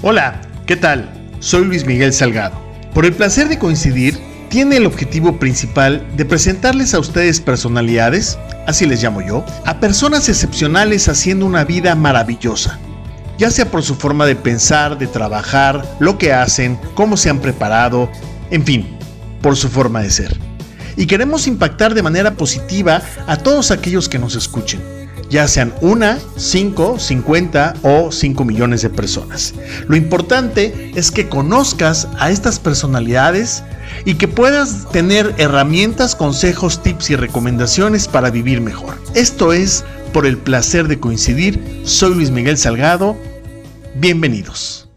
Hola, ¿qué tal? Soy Luis Miguel Salgado. Por el placer de coincidir, tiene el objetivo principal de presentarles a ustedes personalidades, así les llamo yo, a personas excepcionales haciendo una vida maravillosa, ya sea por su forma de pensar, de trabajar, lo que hacen, cómo se han preparado, en fin, por su forma de ser. Y queremos impactar de manera positiva a todos aquellos que nos escuchen ya sean una, cinco, cincuenta o cinco millones de personas. Lo importante es que conozcas a estas personalidades y que puedas tener herramientas, consejos, tips y recomendaciones para vivir mejor. Esto es por el placer de coincidir. Soy Luis Miguel Salgado. Bienvenidos.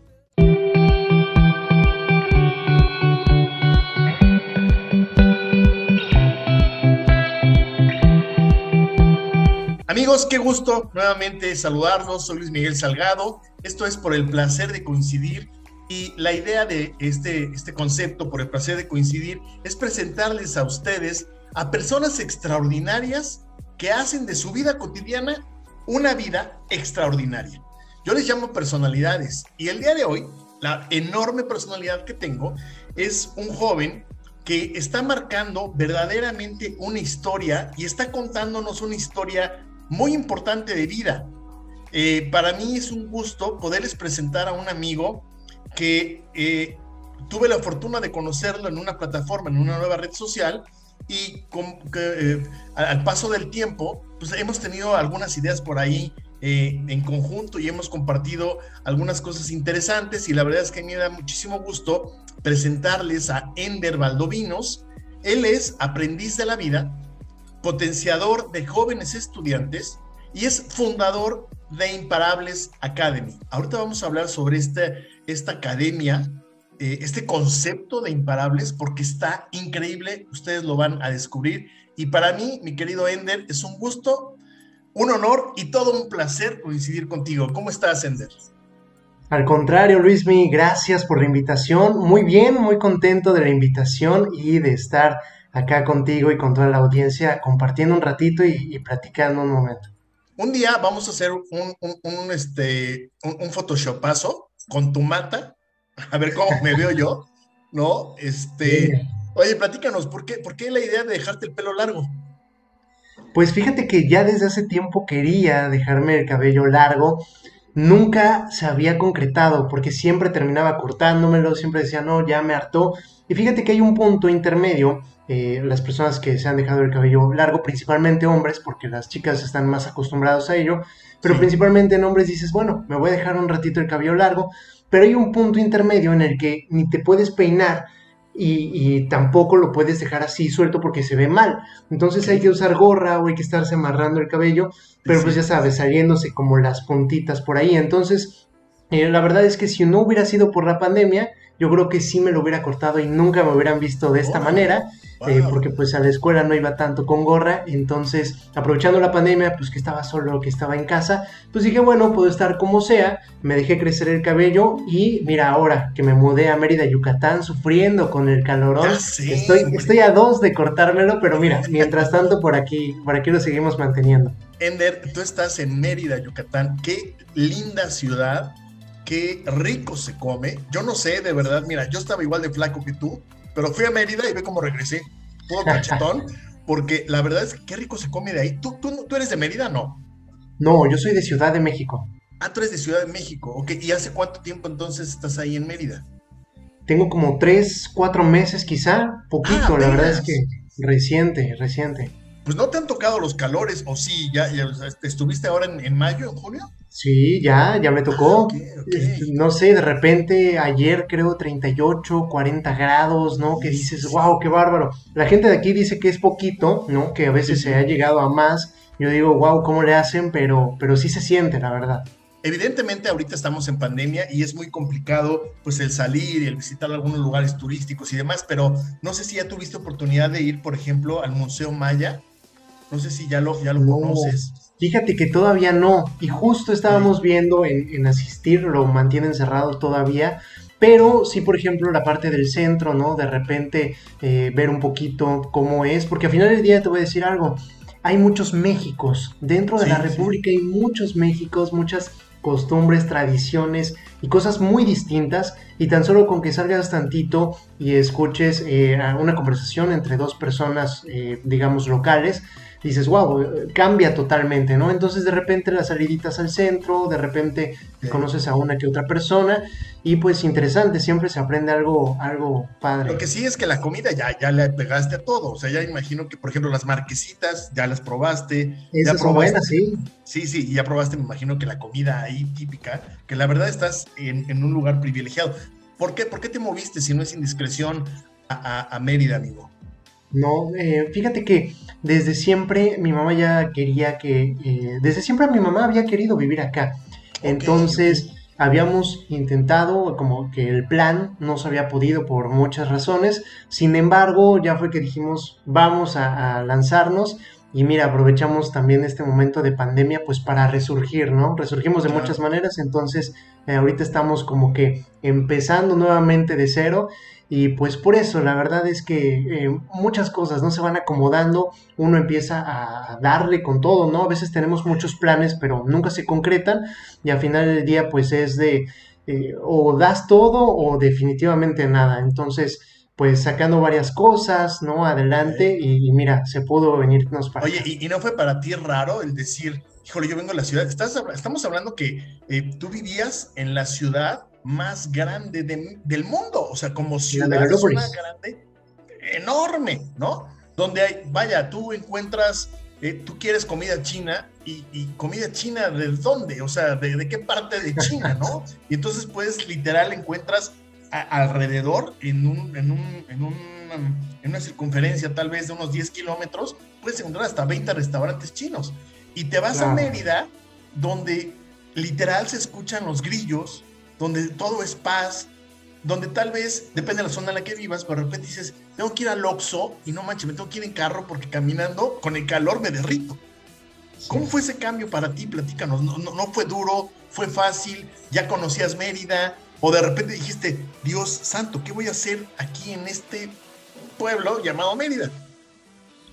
Amigos, qué gusto nuevamente saludarlos. Soy Luis Miguel Salgado. Esto es por el placer de coincidir. Y la idea de este, este concepto, por el placer de coincidir, es presentarles a ustedes a personas extraordinarias que hacen de su vida cotidiana una vida extraordinaria. Yo les llamo personalidades. Y el día de hoy, la enorme personalidad que tengo es un joven que está marcando verdaderamente una historia y está contándonos una historia muy importante de vida. Eh, para mí es un gusto poderles presentar a un amigo que eh, tuve la fortuna de conocerlo en una plataforma, en una nueva red social, y con, eh, al paso del tiempo, pues hemos tenido algunas ideas por ahí en conjunto y hemos compartido algunas cosas interesantes y la verdad es que me da muchísimo gusto presentarles a Ender Valdovinos. Él es aprendiz de la vida, potenciador de jóvenes estudiantes y es fundador de Imparables Academy. Ahorita vamos a hablar sobre este, esta academia, eh, este concepto de Imparables, porque está increíble, ustedes lo van a descubrir. Y para mí, mi querido Ender, es un gusto, un honor y todo un placer coincidir contigo. ¿Cómo estás, Ender? Al contrario, Luismi, gracias por la invitación. Muy bien, muy contento de la invitación y de estar acá contigo y con toda la audiencia, compartiendo un ratito y, platicando un momento. Un día vamos a hacer un, un, este, un, photoshopazo con tu mata, a ver cómo me veo yo, ¿no? Este, oye, platícanos, ¿por qué, ¿por qué la idea de dejarte el pelo largo? Pues fíjate que ya desde hace tiempo quería dejarme el cabello largo, nunca se había concretado porque siempre terminaba cortándomelo, siempre decía, no, ya me hartó. Y fíjate que hay un punto intermedio eh, las personas que se han dejado el cabello largo, principalmente hombres, porque las chicas están más acostumbrados a ello, pero principalmente en hombres dices, bueno, me voy a dejar un ratito el cabello largo, pero hay un punto intermedio en el que ni te puedes peinar y, tampoco lo puedes dejar así suelto porque se ve mal. Entonces hay que usar gorra o hay que estarse amarrando el cabello, pero pues ya sabes, saliéndose como las puntitas por ahí. Entonces, eh, la verdad es que si no hubiera sido por la pandemia, yo creo que sí me lo hubiera cortado y nunca me hubieran visto de esta oh. manera. Eh, porque pues a la escuela no iba tanto con gorra, entonces aprovechando la pandemia, pues que estaba solo, que estaba en casa, pues dije, bueno, puedo estar como sea, me dejé crecer el cabello y mira ahora que me mudé a Mérida, Yucatán, sufriendo con el calorón, estoy, estoy a dos de cortármelo, pero mira, mientras tanto por aquí, por aquí lo seguimos manteniendo. Ender, tú estás en Mérida, Yucatán, qué linda ciudad, qué rico se come, yo no sé, de verdad, mira, yo estaba igual de flaco que tú, pero fui a Mérida y ve cómo regresé, todo cachetón, porque la verdad es que qué rico se come de ahí. ¿Tú, tú, tú eres de Mérida, no? No, yo soy de Ciudad de México. Ah, tú eres de Ciudad de México, ok. ¿Y hace cuánto tiempo entonces estás ahí en Mérida? Tengo como tres, cuatro meses quizá, poquito, ah, la verdad es que reciente, reciente. Pues no te han tocado los calores, o sí, ya, estuviste ahora en, mayo, en junio. Sí, ya, ya me tocó. Ah, este, no sé, de repente ayer creo 38, 40 grados, ¿no? Que dices, wow, qué bárbaro. La gente de aquí dice que es poquito, ¿no? Que a veces se ha llegado a más. Yo digo, wow, ¿cómo le hacen? Pero, pero sí se siente, la verdad. Evidentemente ahorita estamos en pandemia y es muy complicado pues el salir y el visitar algunos lugares turísticos y demás, pero no sé si ya tuviste oportunidad de ir, por ejemplo, al Museo Maya no sé si ya lo, ya lo conoces. Fíjate que todavía no. Y justo estábamos viendo en, asistir, lo mantienen cerrado todavía. Pero sí, por ejemplo, la parte del centro, ¿no? De repente eh, ver un poquito cómo es. Porque al final del día te voy a decir algo. Hay muchos Méxicos. Dentro de la República hay muchos Méxicos, muchas costumbres, tradiciones y cosas muy distintas y tan solo con que salgas tantito y escuches eh, una conversación entre dos personas, eh, digamos, locales, dices, wow, cambia totalmente, ¿no? Entonces de repente las saliditas al centro, de repente conoces a una que otra persona y pues interesante, siempre se aprende algo, algo padre. Lo que sí es que la comida ya, ya le pegaste a todo, o sea, ya imagino que por ejemplo las marquesitas ya las probaste. Esas ya probaste, sí. Sí, sí, y ya probaste, me imagino que la comida ahí típica, que la verdad estás en, un lugar privilegiado. ¿Por qué? ¿Por qué te moviste si no es indiscreción a, a Mérida, amigo? No, eh, fíjate que desde siempre mi mamá ya quería que, eh, desde siempre mi mamá había querido vivir acá. Entonces habíamos intentado, como que el plan no se había podido por muchas razones. Sin embargo, ya fue que dijimos, vamos a, lanzarnos. Y mira, aprovechamos también este momento de pandemia pues para resurgir, ¿no? Resurgimos de muchas maneras, entonces eh, ahorita estamos como que empezando nuevamente de cero y pues por eso, la verdad es que eh, muchas cosas no se van acomodando, uno empieza a darle con todo, ¿no? A veces tenemos muchos planes, pero nunca se concretan y al final del día pues es de eh, o das todo o definitivamente nada. Entonces, pues sacando varias cosas, ¿no? Adelante y, mira, se pudo venirnos para... Oye, y, no fue para ti raro el decir, híjole, yo vengo a la ciudad, Estás, estamos hablando que eh, tú vivías en la ciudad más grande del mundo, o sea, como ciudad es una grande, enorme, ¿no? Donde hay, vaya, tú encuentras, eh, tú quieres comida china y, comida china de dónde, o sea, de, qué parte de China, ¿no? Y entonces pues literal encuentras alrededor en un, en un, en un en una circunferencia tal vez de unos 10 kilómetros, puedes encontrar hasta 20 restaurantes chinos. Y te vas a Mérida, donde literal se escuchan los grillos, donde todo es paz, donde tal vez, depende de la zona en la que vivas, pero de repente dices, tengo que ir al Oxxo y no manches, me tengo que ir en carro porque caminando con el calor me derrito. ¿Cómo fue ese cambio para ti? Platícanos. ¿No, no, fue duro? ¿Fue fácil? ¿Ya conocías Mérida? ¿O de repente dijiste, Dios santo, ¿qué voy a hacer aquí en este pueblo llamado Mérida?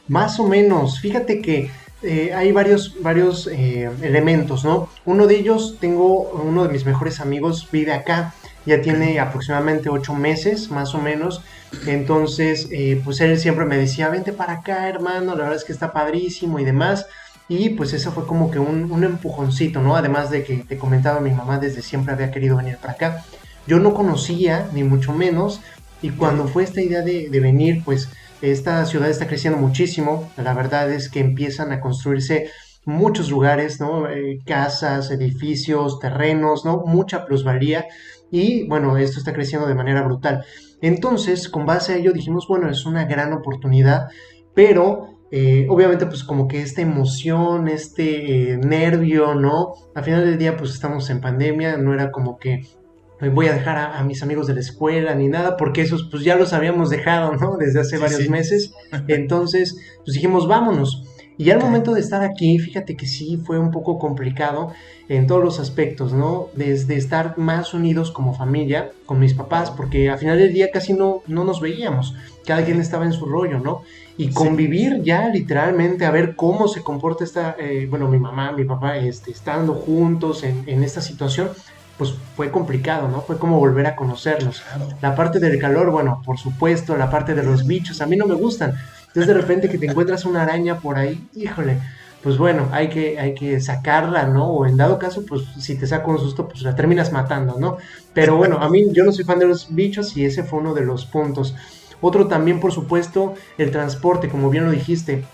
Más o menos. Fíjate que eh, hay varios, varios eh, elementos, ¿no? Uno de ellos, tengo uno de mis mejores amigos, vive acá, ya tiene aproximadamente ocho meses, más o menos. Entonces, eh, pues él siempre me decía, vente para acá, hermano, la verdad es que está padrísimo y demás. Y pues eso fue como que un, un empujoncito, ¿no? Además de que te comentaba, mi mamá desde siempre había querido venir para acá. Yo no conocía, ni mucho menos, y cuando fue esta idea de, de venir, pues esta ciudad está creciendo muchísimo. La verdad es que empiezan a construirse muchos lugares, ¿no? Eh, casas, edificios, terrenos, ¿no? Mucha plusvalía. Y bueno, esto está creciendo de manera brutal. Entonces, con base a ello dijimos, bueno, es una gran oportunidad, pero eh, obviamente pues como que esta emoción, este eh, nervio, ¿no? Al final del día pues estamos en pandemia, no era como que voy a dejar a, mis amigos de la escuela ni nada, porque esos pues ya los habíamos dejado, ¿no? Desde hace varios meses. Entonces, pues dijimos, vámonos. Y al momento de estar aquí, fíjate que sí fue un poco complicado en todos los aspectos, ¿no? Desde estar más unidos como familia, con mis papás, porque al final del día casi no, no nos veíamos, cada quien estaba en su rollo, ¿no? Y convivir ya literalmente a ver cómo se comporta esta, eh, bueno, mi mamá, mi papá, este, estando juntos en, en esta situación, pues fue complicado, ¿no? Fue como volver a conocerlos. La parte del calor, bueno, por supuesto, la parte de los bichos, a mí no me gustan. Entonces de repente que te encuentras una araña por ahí, híjole, pues bueno, hay que, hay que sacarla, ¿no? O en dado caso, pues si te saca un susto, pues la terminas matando, ¿no? Pero bueno, a mí yo no soy fan de los bichos y ese fue uno de los puntos. Otro también, por supuesto, el transporte, como bien lo dijiste.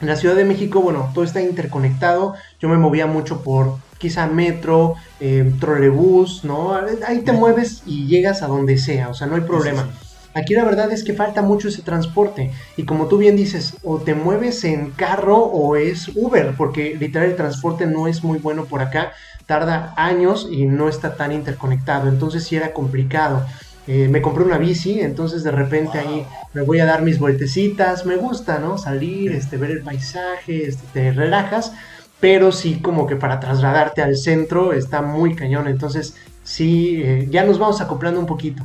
En la Ciudad de México, bueno, todo está interconectado. Yo me movía mucho por quizá metro, eh, trolebús, ¿no? Ahí te mueves y llegas a donde sea, o sea, no hay problema. Aquí la verdad es que falta mucho ese transporte y como tú bien dices, o te mueves en carro o es Uber, porque literal el transporte no es muy bueno por acá, tarda años y no está tan interconectado, entonces sí era complicado. Eh, me compré una bici, entonces de repente ahí me voy a dar mis vueltecitas, me gusta, ¿no? Salir, este, ver el paisaje, este, te relajas, pero sí como que para trasladarte al centro está muy cañón, entonces sí, eh, ya nos vamos acoplando un poquito.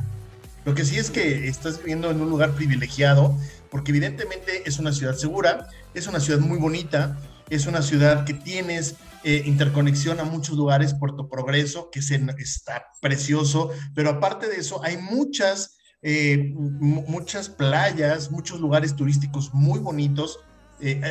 Lo que sí es que estás viviendo en un lugar privilegiado, porque evidentemente es una ciudad segura, es una ciudad muy bonita, es una ciudad que tienes eh, interconexión a muchos lugares, Puerto Progreso, que se, está precioso, pero aparte de eso, hay muchas, eh, muchas playas, muchos lugares turísticos muy bonitos.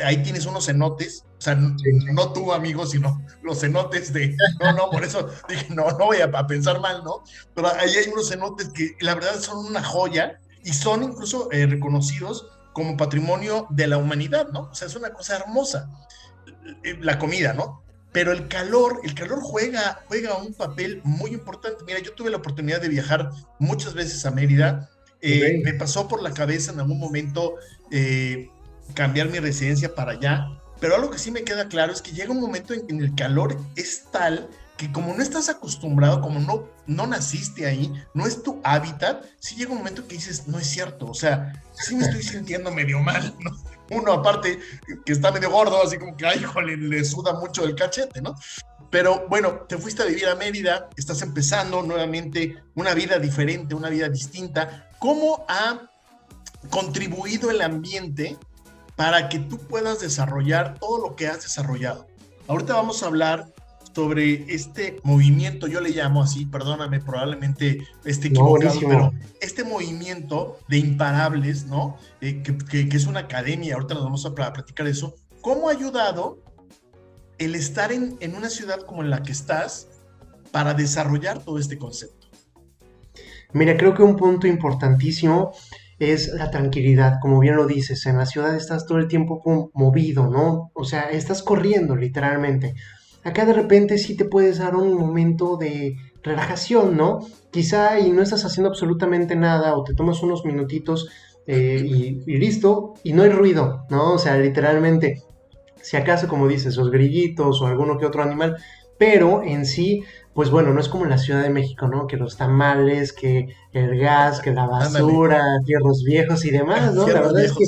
Ahí tienes unos cenotes, o sea, no, tú, amigo, sino los cenotes de, no, no, por eso dije, no, no voy a, a pensar mal, ¿no? Pero ahí hay unos cenotes que la verdad son una joya y son incluso reconocidos como patrimonio de la humanidad, ¿no? O sea, es una cosa hermosa. La comida, ¿no? pero el calor, el calor juega, juega un papel muy importante. Mira, yo tuve la oportunidad de viajar muchas veces a Mérida. Eh, me pasó por la cabeza en algún momento eh, cambiar mi residencia para allá, pero algo que sí me queda claro es que llega un momento en que el calor es tal que como no estás acostumbrado, como no, no naciste ahí, no es tu hábitat, sí llega un momento que dices, no es cierto, o sea, sí me estoy sintiendo medio mal, ¿no? Uno aparte que está medio gordo, así como que, ay, jole, le suda mucho el cachete, ¿no? Pero bueno, te fuiste a vivir a Mérida, estás empezando nuevamente una vida diferente, una vida distinta. ¿Cómo ha contribuido el ambiente para que tú puedas desarrollar todo lo que has desarrollado? Ahorita vamos a hablar sobre este movimiento, yo le llamo así, perdóname, probablemente esté equivocado, pero este movimiento de imparables, ¿no? Eh, que, es una academia, ahorita nos vamos a platicar eso, ¿cómo ha ayudado el estar en, en una ciudad como en la que estás para desarrollar todo este concepto? Mira, creo que un punto importantísimo es la tranquilidad, como bien lo dices, en la ciudad estás todo el tiempo movido, ¿no? O sea, estás corriendo literalmente. Acá de repente sí te puedes dar un momento de relajación, ¿no? Quizá y no estás haciendo absolutamente nada o te tomas unos minutitos eh, y, listo, y no hay ruido, ¿no? O sea, literalmente, si acaso, como dices, los grillitos o alguno que otro animal, pero en sí, pues bueno, no es como en la Ciudad de México, ¿no? Que los tamales, que el gas, que la basura, tierros viejos y demás, ¿no? La verdad es que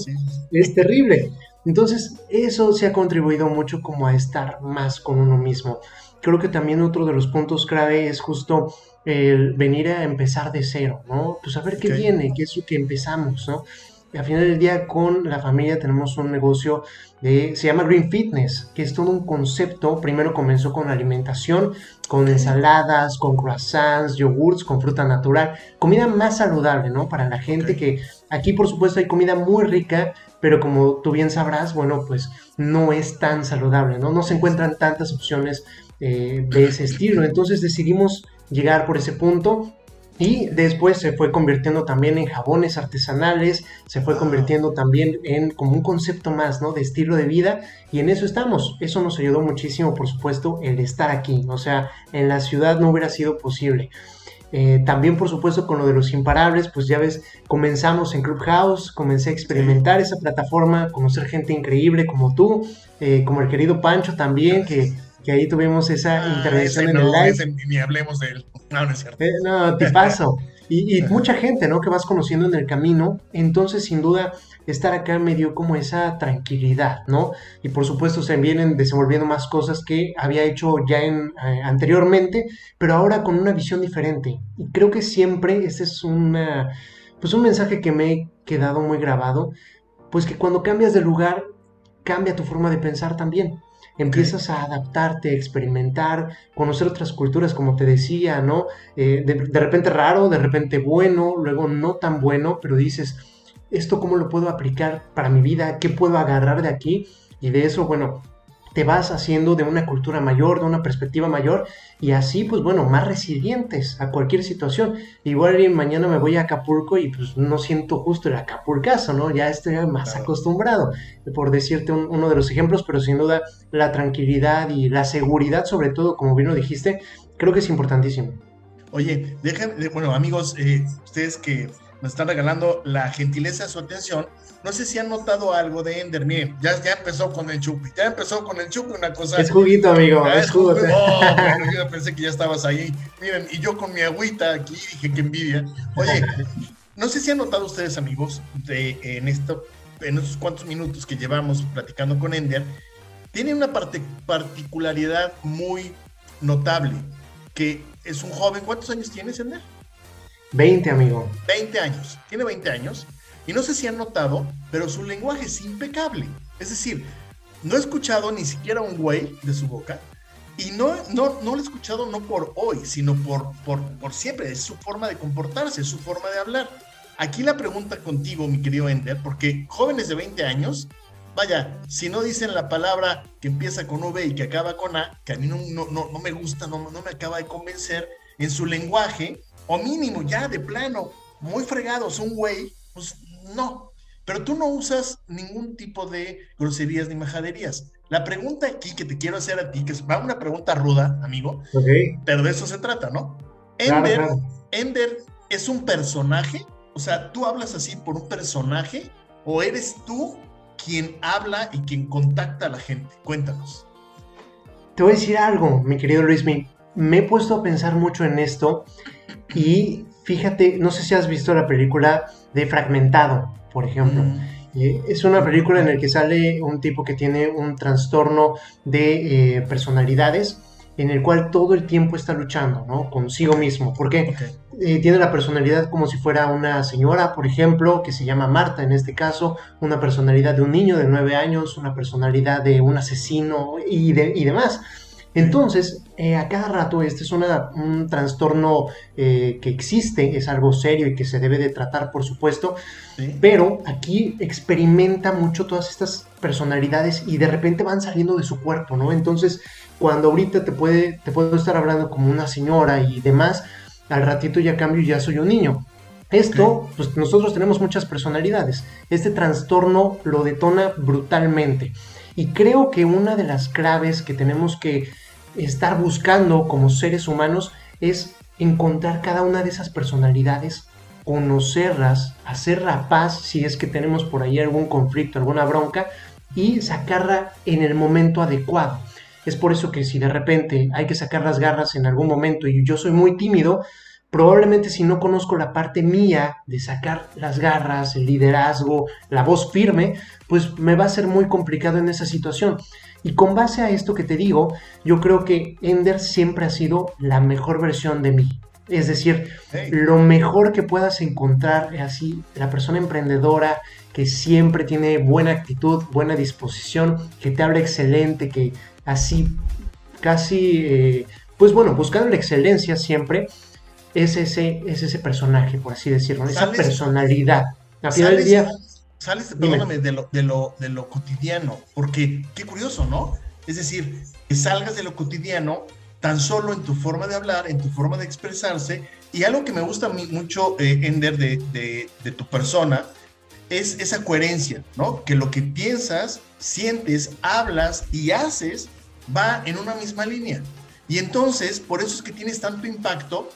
es terrible. Entonces, eso se ha contribuido mucho como a estar más con uno mismo. Creo que también otro de los puntos clave es justo el venir a empezar de cero, ¿no? Pues a ver qué viene, qué es lo que empezamos, ¿no? Y al final del día con la familia tenemos un negocio de, se llama Green Fitness, que es todo un concepto. Primero comenzó con alimentación, con ensaladas, con croissants, yogurts, con fruta natural, comida más saludable, ¿no? Para la gente que aquí por supuesto hay comida muy rica, pero como tú bien sabrás, bueno, pues no es tan saludable, ¿no? No se encuentran tantas opciones eh, de ese estilo. Entonces decidimos llegar por ese punto y después se fue convirtiendo también en jabones artesanales, se fue convirtiendo también en como un concepto más, ¿no? De estilo de vida y en eso estamos. Eso nos ayudó muchísimo, por supuesto, el estar aquí. O sea, en la ciudad no hubiera sido posible. Eh, también, por supuesto, con lo de los imparables, pues ya ves, comenzamos en Clubhouse, comencé a experimentar esa plataforma, conocer gente increíble como tú, eh, como el querido Pancho también, que, que, ahí tuvimos esa ah, intervención en el live. ni hablemos de él. No, no es cierto. Eh, no, te paso. Y, y mucha gente, ¿no? Que vas conociendo en el camino. Entonces, sin duda, estar acá me dio como esa tranquilidad, ¿no? Y por supuesto se vienen desenvolviendo más cosas que había hecho ya en, eh, anteriormente, pero ahora con una visión diferente. Y creo que siempre ese es una, pues un mensaje que me he quedado muy grabado, pues que cuando cambias de lugar, cambia tu forma de pensar también. Empiezas a adaptarte, a experimentar, conocer otras culturas, como te decía, ¿no? Eh, de repente raro, de repente bueno, luego no tan bueno, pero dices, esto cómo lo puedo aplicar para mi vida, qué puedo agarrar de aquí y de eso, bueno, te vas haciendo de una cultura mayor, de una perspectiva mayor y así, pues bueno, más resilientes a cualquier situación. Igual mañana me voy a Acapulco y pues no siento justo el Acapulcazo, ¿no? Ya estoy más acostumbrado, por decirte uno de los ejemplos, pero sin duda la tranquilidad y la seguridad, sobre todo, como bien lo dijiste, creo que es importantísimo. Oye, déjenme, bueno, amigos, eh, ustedes que nos están regalando la gentileza de su atención. No sé si han notado algo de Ender. Miren, ya, ya empezó con el chupi. Ya empezó con el chupi, una cosa. Es juguito, amigo. Es, jugo. Oh, yo pensé que ya estabas ahí. Miren, y yo con mi agüita aquí dije que envidia. Oye, no sé si han notado ustedes, amigos, de, en, esto, en estos cuantos minutos que llevamos platicando con Ender, tiene una parte, particularidad muy notable, que es un joven. ¿Cuántos años tienes, Ender? 20, amigo. 20 años. Tiene 20 años. Y no sé si han notado, pero su lenguaje es impecable. Es decir, no he escuchado ni siquiera un güey de su boca. Y no, no, no lo he escuchado no por hoy, sino por, por, por siempre. Es su forma de comportarse, es su forma de hablar. Aquí la pregunta contigo, mi querido Ender, porque jóvenes de 20 años, vaya, si no dicen la palabra que empieza con V y que acaba con A, que a mí no, no, no, me gusta, no, no me acaba de convencer, en su lenguaje, o mínimo ya de plano, muy fregados, un güey, pues no. Pero tú no usas ningún tipo de groserías ni majaderías. La pregunta aquí que te quiero hacer a ti, que es una pregunta ruda, amigo, pero de eso se trata, ¿no? Ender, Ender es un personaje, o sea, tú hablas así por un personaje, o eres tú quien habla y quien contacta a la gente. Cuéntanos. Te voy a decir algo, mi querido Luis. Me he puesto a pensar mucho en esto y fíjate, no sé si has visto la película de Fragmentado, por ejemplo. Mm. Es una película en la que sale un tipo que tiene un trastorno de eh, personalidades en el cual todo el tiempo está luchando, ¿no? Consigo mismo. Porque eh, tiene la personalidad como si fuera una señora, por ejemplo, que se llama Marta en este caso, una personalidad de un niño de nueve años, una personalidad de un asesino y, y demás. Entonces, eh, a cada rato este es un trastorno eh, que existe, es algo serio y que se debe de tratar, por supuesto, pero aquí experimenta mucho todas estas personalidades y de repente van saliendo de su cuerpo, ¿no? Entonces, cuando ahorita te, puede, te puedo estar hablando como una señora y demás, al ratito ya cambio y ya soy un niño. Esto, pues nosotros tenemos muchas personalidades. Este trastorno lo detona brutalmente. Y creo que una de las claves que tenemos que estar buscando como seres humanos es encontrar cada una de esas personalidades, conocerlas, hacer la paz si es que tenemos por ahí algún conflicto, alguna bronca y sacarla en el momento adecuado. Es por eso que si de repente hay que sacar las garras en algún momento y yo soy muy tímido, probablemente si no conozco la parte mía de sacar las garras, el liderazgo, la voz firme, pues me va a ser muy complicado en esa situación. Y con base a esto que te digo, yo creo que Ender siempre ha sido la mejor versión de mí. Es decir, lo mejor que puedas encontrar así, la persona emprendedora que siempre tiene buena actitud, buena disposición, que te habla excelente, que así casi, eh, pues bueno, buscando la excelencia siempre, es ese, es ese personaje, por así decirlo, esa personalidad. A final del día. Sales, perdóname, de lo, de, lo, de lo cotidiano, porque qué curioso, ¿no? Es decir, que salgas de lo cotidiano tan solo en tu forma de hablar, en tu forma de expresarse, y algo que me gusta mucho, eh, Ender, de, de tu persona, es esa coherencia, ¿no? Que lo que piensas, sientes, hablas y haces va en una misma línea. Y entonces, por eso es que tienes tanto impacto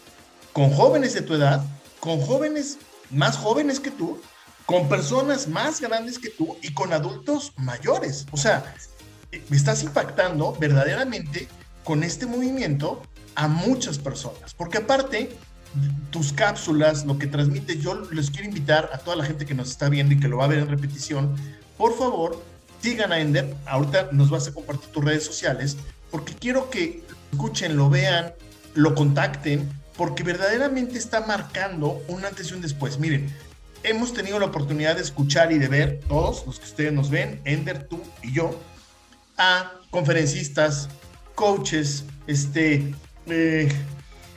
con jóvenes de tu edad, con jóvenes más jóvenes que tú, con personas más grandes que tú y con adultos mayores. O sea, me estás impactando verdaderamente con este movimiento a muchas personas, porque aparte tus cápsulas, lo que transmites, yo les quiero invitar a toda la gente que nos está viendo y que lo va a ver en repetición, por favor, sigan a Ender, ahorita nos vas a compartir tus redes sociales, porque quiero que escuchen, lo vean, lo contacten, porque verdaderamente está marcando un antes y un después. Miren, hemos tenido la oportunidad de escuchar y de ver, todos los que ustedes nos ven, Ender, tú y yo, a conferencistas, coaches, este, eh,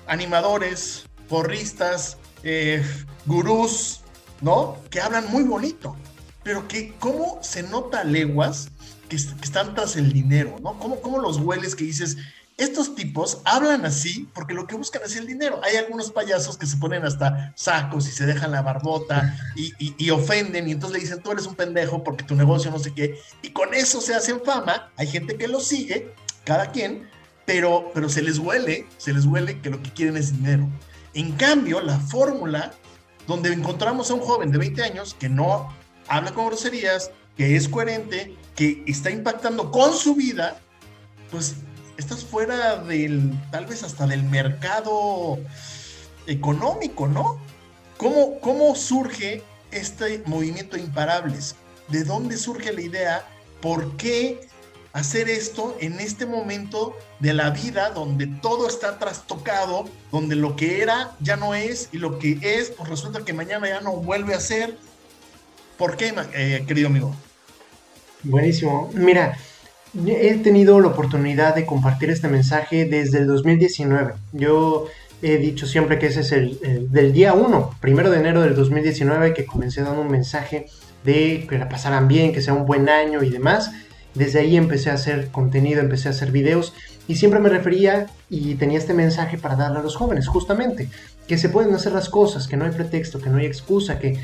animadores, porristas, eh, gurús, ¿no? Que hablan muy bonito, pero que cómo se nota leguas que, están tras el dinero, ¿no? ¿Cómo, cómo los hueles que dices, estos tipos hablan así porque lo que buscan es el dinero. Hay algunos payasos que se ponen hasta sacos y se dejan la barbota y, ofenden y entonces le dicen, tú eres un pendejo porque tu negocio no sé qué. Y con eso se hacen fama. Hay gente que lo sigue, cada quien, pero, pero se les huele, se les huele que lo que quieren es dinero. En cambio, la fórmula donde encontramos a un joven de 20 años que no habla con groserías, que es coherente, que está impactando con su vida, pues estás fuera del, tal vez hasta del mercado económico, ¿no? ¿Cómo, cómo surge este movimiento imparables? ¿De dónde surge la idea? ¿Por qué hacer esto en este momento de la vida donde todo está trastocado, donde lo que era ya no es y lo que es, pues resulta que mañana ya no vuelve a ser? ¿Por qué, eh, querido amigo? Buenísimo. Mira, he tenido la oportunidad de compartir este mensaje desde el 2019. Yo he dicho siempre que ese es el, del día 1, primero de enero del 2019, que comencé dando un mensaje de que la pasaran bien, que sea un buen año y demás. Desde ahí empecé a hacer contenido, empecé a hacer videos y siempre me refería y tenía este mensaje para darle a los jóvenes, justamente, que se pueden hacer las cosas, que no hay pretexto, que no hay excusa, que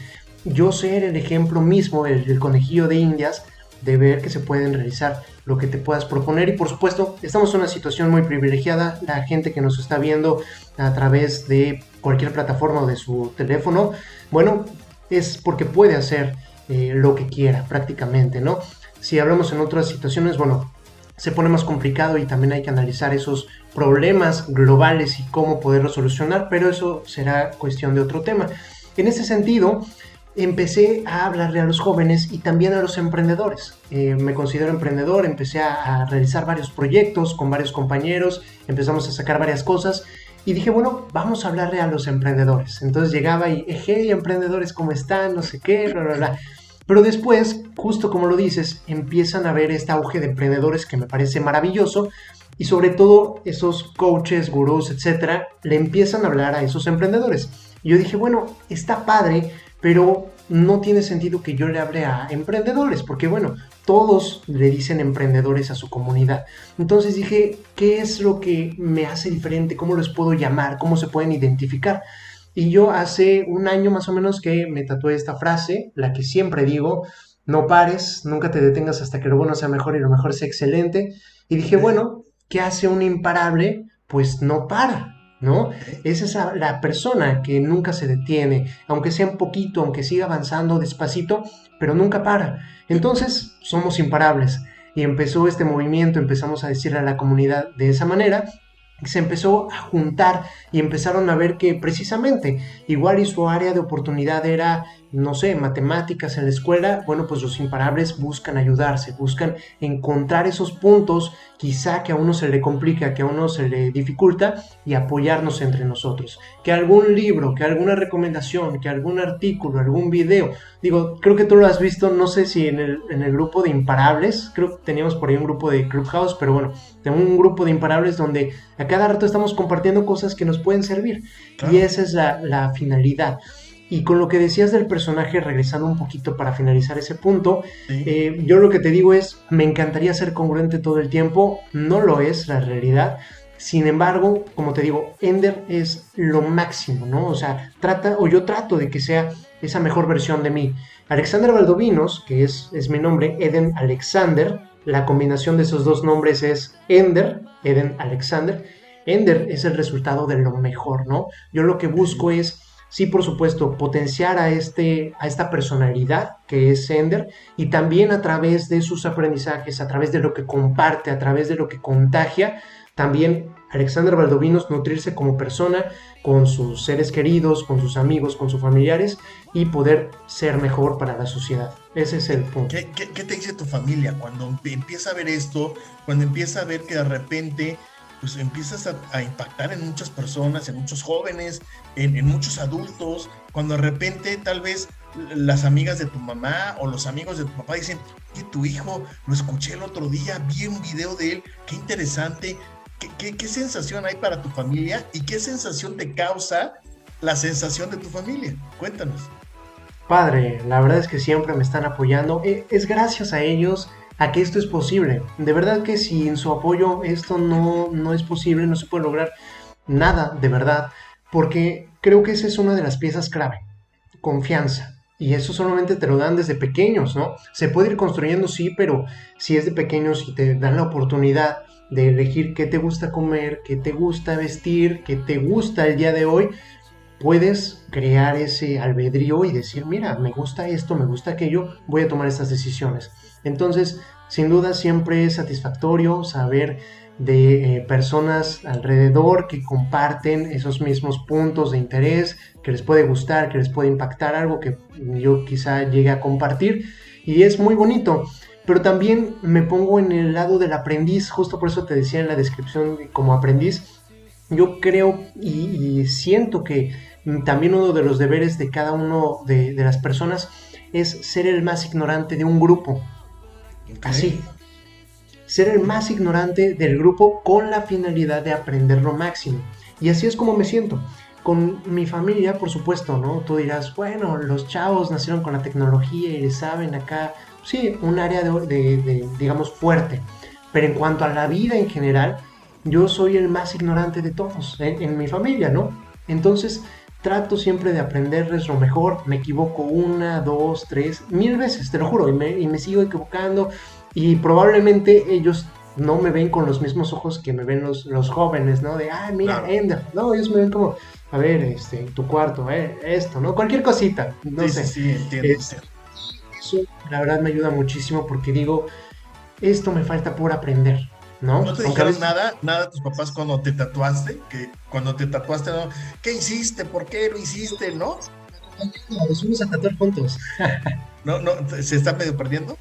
yo ser el ejemplo mismo, el, el conejillo de indias, de ver que se pueden realizar lo que te puedas proponer y por supuesto estamos en una situación muy privilegiada, la gente que nos está viendo a través de cualquier plataforma o de su teléfono, bueno, es porque puede hacer eh, lo que quiera prácticamente, ¿no? Si hablamos en otras situaciones, bueno, se pone más complicado y también hay que analizar esos problemas globales y cómo poderlos solucionar, pero eso será cuestión de otro tema. En ese sentido, empecé a hablarle a los jóvenes y también a los emprendedores. Eh, me considero emprendedor, empecé a, realizar varios proyectos con varios compañeros, empezamos a sacar varias cosas y dije, bueno, vamos a hablarle a los emprendedores. Entonces llegaba y, hey, emprendedores, ¿cómo están? No sé qué, bla, bla, bla. Pero después, justo como lo dices, empiezan a ver este auge de emprendedores que me parece maravilloso y sobre todo esos coaches, gurús, etcétera, le empiezan a hablar a esos emprendedores. Y yo dije, bueno, está padre pero no tiene sentido que yo le hable a emprendedores, porque bueno, todos le dicen emprendedores a su comunidad. Entonces dije, ¿qué es lo que me hace diferente? ¿Cómo los puedo llamar? ¿Cómo se pueden identificar? Y yo hace un año más o menos que me tatué esta frase, la que siempre digo, no pares, nunca te detengas hasta que lo bueno sea mejor y lo mejor sea excelente. Y dije, bueno, ¿qué hace un imparable? Pues no para. ¿No? Es esa la persona que nunca se detiene, aunque sea un poquito, aunque siga avanzando despacito, pero nunca para. Entonces, somos imparables. Y empezó este movimiento, empezamos a decirle a la comunidad de esa manera, se empezó a juntar y empezaron a ver que precisamente igual y su área de oportunidad era no sé, matemáticas en la escuela, bueno, pues los imparables buscan ayudarse, buscan encontrar esos puntos quizá que a uno se le complica, que a uno se le dificulta y apoyarnos entre nosotros. Que algún libro, que alguna recomendación, que algún artículo, algún video, digo, creo que tú lo has visto, no sé si en el, en el grupo de imparables, creo que teníamos por ahí un grupo de Clubhouse, pero bueno, tengo un grupo de imparables donde a cada rato estamos compartiendo cosas que nos pueden servir y esa es la, la finalidad. Y con lo que decías del personaje, regresando un poquito para finalizar ese punto, eh, yo lo que te digo es, me encantaría ser congruente todo el tiempo, no lo es la realidad. Sin embargo, como te digo, Ender es lo máximo, ¿no? O sea, trata, o yo trato de que sea esa mejor versión de mí. Alexander Valdovinos, que es, es mi nombre, Eden Alexander, la combinación de esos dos nombres es Ender, Eden Alexander. Ender es el resultado de lo mejor, ¿no? Yo lo que busco es sí, por supuesto, potenciar a, este, a esta personalidad que es Sender y también a través de sus aprendizajes, a través de lo que comparte, a través de lo que contagia, también Alexander Valdovinos nutrirse como persona con sus seres queridos, con sus amigos, con sus familiares y poder ser mejor para la sociedad. Ese es el punto. ¿Qué, qué te dice tu familia cuando empieza a ver esto, cuando empieza a ver que de repente pues empiezas a, impactar en muchas personas, en muchos jóvenes, en, muchos adultos, cuando de repente tal vez las amigas de tu mamá o los amigos de tu papá dicen, que tu hijo lo escuché el otro día, vi un video de él, qué interesante, ¿Qué, qué, sensación hay para tu familia y qué sensación te causa la sensación de tu familia? Cuéntanos. Padre, la verdad es que siempre me están apoyando. Eh, es gracias a ellos a que esto es posible. De verdad que si en su apoyo esto no, no es posible, no se puede lograr nada de verdad, porque creo que esa es una de las piezas clave, confianza. Y eso solamente te lo dan desde pequeños, ¿no? Se puede ir construyendo, sí, pero si es de pequeños y te dan la oportunidad de elegir qué te gusta comer, qué te gusta vestir, qué te gusta el día de hoy, puedes crear ese albedrío y decir, mira, me gusta esto, me gusta aquello, voy a tomar estas decisiones. Entonces, sin duda siempre es satisfactorio saber de eh, personas alrededor que comparten esos mismos puntos de interés, que les puede gustar, que les puede impactar algo que yo quizá llegue a compartir y es muy bonito. Pero también me pongo en el lado del aprendiz, justo por eso te decía en la descripción como aprendiz, yo creo y, siento que también uno de los deberes de cada uno de, de las personas es ser el más ignorante de un grupo. Así. ser el más ignorante del grupo con la finalidad de aprender lo máximo. Y así es como me siento. Con mi familia, por supuesto, ¿no? Tú dirás, bueno, los chavos nacieron con la tecnología y saben acá, sí, un área de, digamos, fuerte. Pero en cuanto a la vida en general, yo soy el más ignorante de todos en, mi familia, ¿no? Entonces, trato siempre de aprenderles lo mejor, me equivoco una, dos, tres, mil veces, te lo juro, y me, y me sigo equivocando, y probablemente ellos no me ven con los mismos ojos que me ven los, los jóvenes, ¿no? De, ah, mira, Ender. No, ellos me ven como, a ver, este, tu cuarto, eh, esto, ¿no? Cualquier cosita, no sé. Sí, entiendo. eso, la verdad, me ayuda muchísimo porque digo, esto me falta por aprender, ¿no? ¿No te dijeron nada, nada tus papás cuando te tatuaste? Que cuando te tatuaste, ¿no? ¿Qué hiciste? ¿Por qué lo hiciste? ¿No? Nos fuimos a tatuar juntos. ¿No, no, se está medio perdiendo?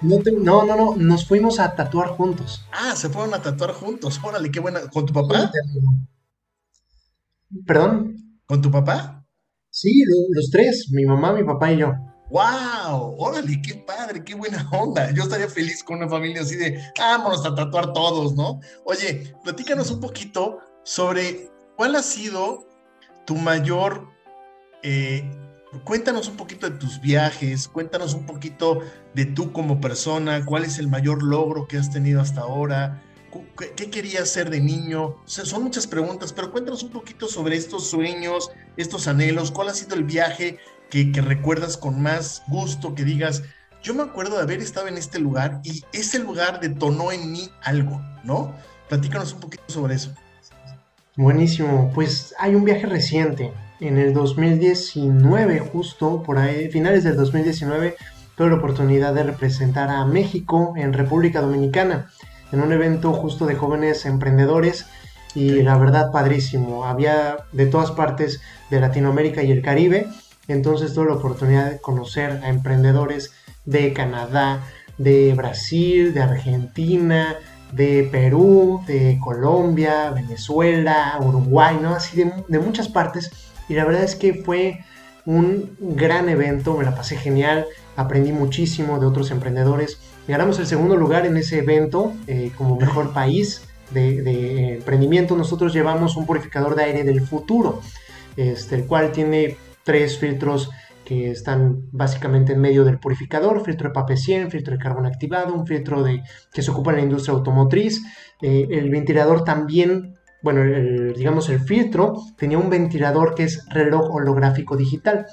No, no, no, no, nos fuimos a tatuar juntos. Ah, se fueron a tatuar juntos. Órale, qué buena. ¿Con tu papá? ¿Perdón? ¿Con tu papá? Sí, los tres, mi mamá, mi papá y yo. ¡Wow! Órale, qué padre, qué buena onda. Yo estaría feliz con una familia así de, vámonos a tatuar todos, ¿no? Oye, platícanos un poquito sobre cuál ha sido tu mayor... Eh, cuéntanos un poquito de tus viajes, cuéntanos un poquito de tú como persona, cuál es el mayor logro que has tenido hasta ahora, ¿Qué querías ser de niño? son muchas preguntas, pero cuéntanos un poquito sobre estos sueños, estos anhelos, cuál ha sido el viaje que, recuerdas con más gusto, que digas, yo me acuerdo de haber estado en este lugar y ese lugar detonó en mí algo, ¿no? Platícanos un poquito sobre eso. Buenísimo, pues hay un viaje reciente, en el 2019, justo por ahí, finales del 2019, tuve la oportunidad de representar a México en República Dominicana en un evento justo de jóvenes emprendedores y la verdad padrísimo. Había de todas partes de Latinoamérica y el Caribe, entonces tuve la oportunidad de conocer a emprendedores de Canadá, de Brasil, de Argentina, de Perú, de Colombia, Venezuela, Uruguay, ¿no? Así de, de muchas partes. Y la verdad es que fue un gran evento, me la pasé genial, aprendí muchísimo de otros emprendedores ganamos el segundo lugar en ese evento eh, como mejor país de, emprendimiento. Nosotros llevamos un purificador de aire del futuro, este, el cual tiene tres filtros que están básicamente en medio del purificador, filtro de papel 100, filtro de carbón activado, un filtro de, que se ocupa en la industria automotriz. Eh, el ventilador también, bueno, digamos el filtro tenía un ventilador que es reloj holográfico digital.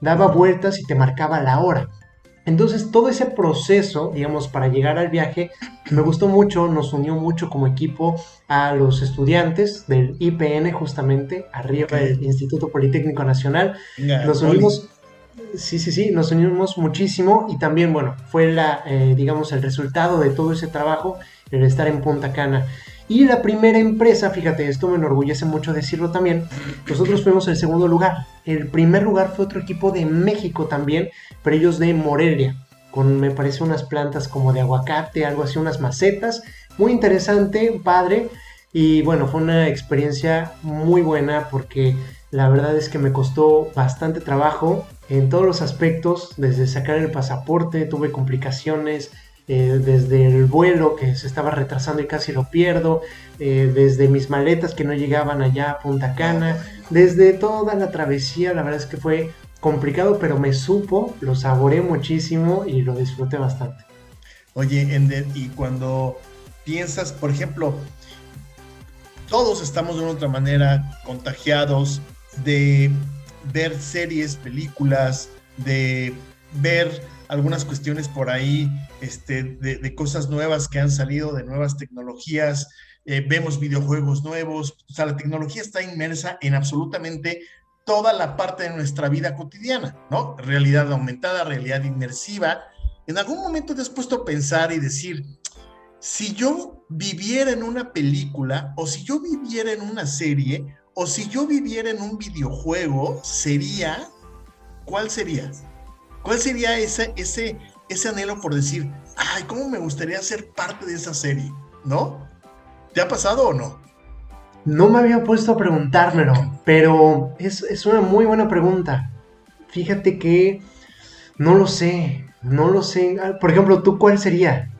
Daba vueltas y te marcaba la hora. Entonces todo ese proceso, digamos, para llegar al viaje, me gustó mucho, nos unió mucho como equipo a los estudiantes del IPN justamente, arriba del Instituto Politécnico Nacional. nos unimos, sí, sí, sí, nos unimos muchísimo y también, bueno, fue la, eh, digamos, el resultado de todo ese trabajo, el estar en Punta Cana. Y la primera empresa, fíjate, esto me enorgullece mucho decirlo también, nosotros fuimos el segundo lugar. El primer lugar fue otro equipo de México también, pero ellos de Morelia, con me parece unas plantas como de aguacate, algo así, unas macetas. Muy interesante, padre. Y bueno, fue una experiencia muy buena porque la verdad es que me costó bastante trabajo en todos los aspectos, desde sacar el pasaporte, tuve complicaciones, eh, desde el vuelo que se estaba retrasando y casi lo pierdo, eh, desde mis maletas que no llegaban allá a Punta Cana, desde toda la travesía, la verdad es que fue complicado, pero me supo, lo saboré muchísimo y lo disfruté bastante. Oye, Ender, y cuando piensas, por ejemplo, todos estamos de una otra manera contagiados de ver series, películas, de ver algunas cuestiones por ahí este, de, cosas nuevas que han salido, de nuevas tecnologías, eh, vemos videojuegos nuevos, o sea, la tecnología está inmersa en absolutamente toda la parte de nuestra vida cotidiana, ¿no? Realidad aumentada, realidad inmersiva. En algún momento te has puesto a pensar y decir, si yo viviera en una película, o si yo viviera en una serie, o si yo viviera en un videojuego, sería, ¿cuál sería? ¿Cuál sería ese, ese, ese anhelo por decir, ay, cómo me gustaría ser parte de esa serie? ¿No? ¿Te ha pasado o no? No me había puesto a preguntármelo, pero es, es una muy buena pregunta. Fíjate que no lo sé, no lo sé. Ah, por ejemplo, ¿tú cuál sería?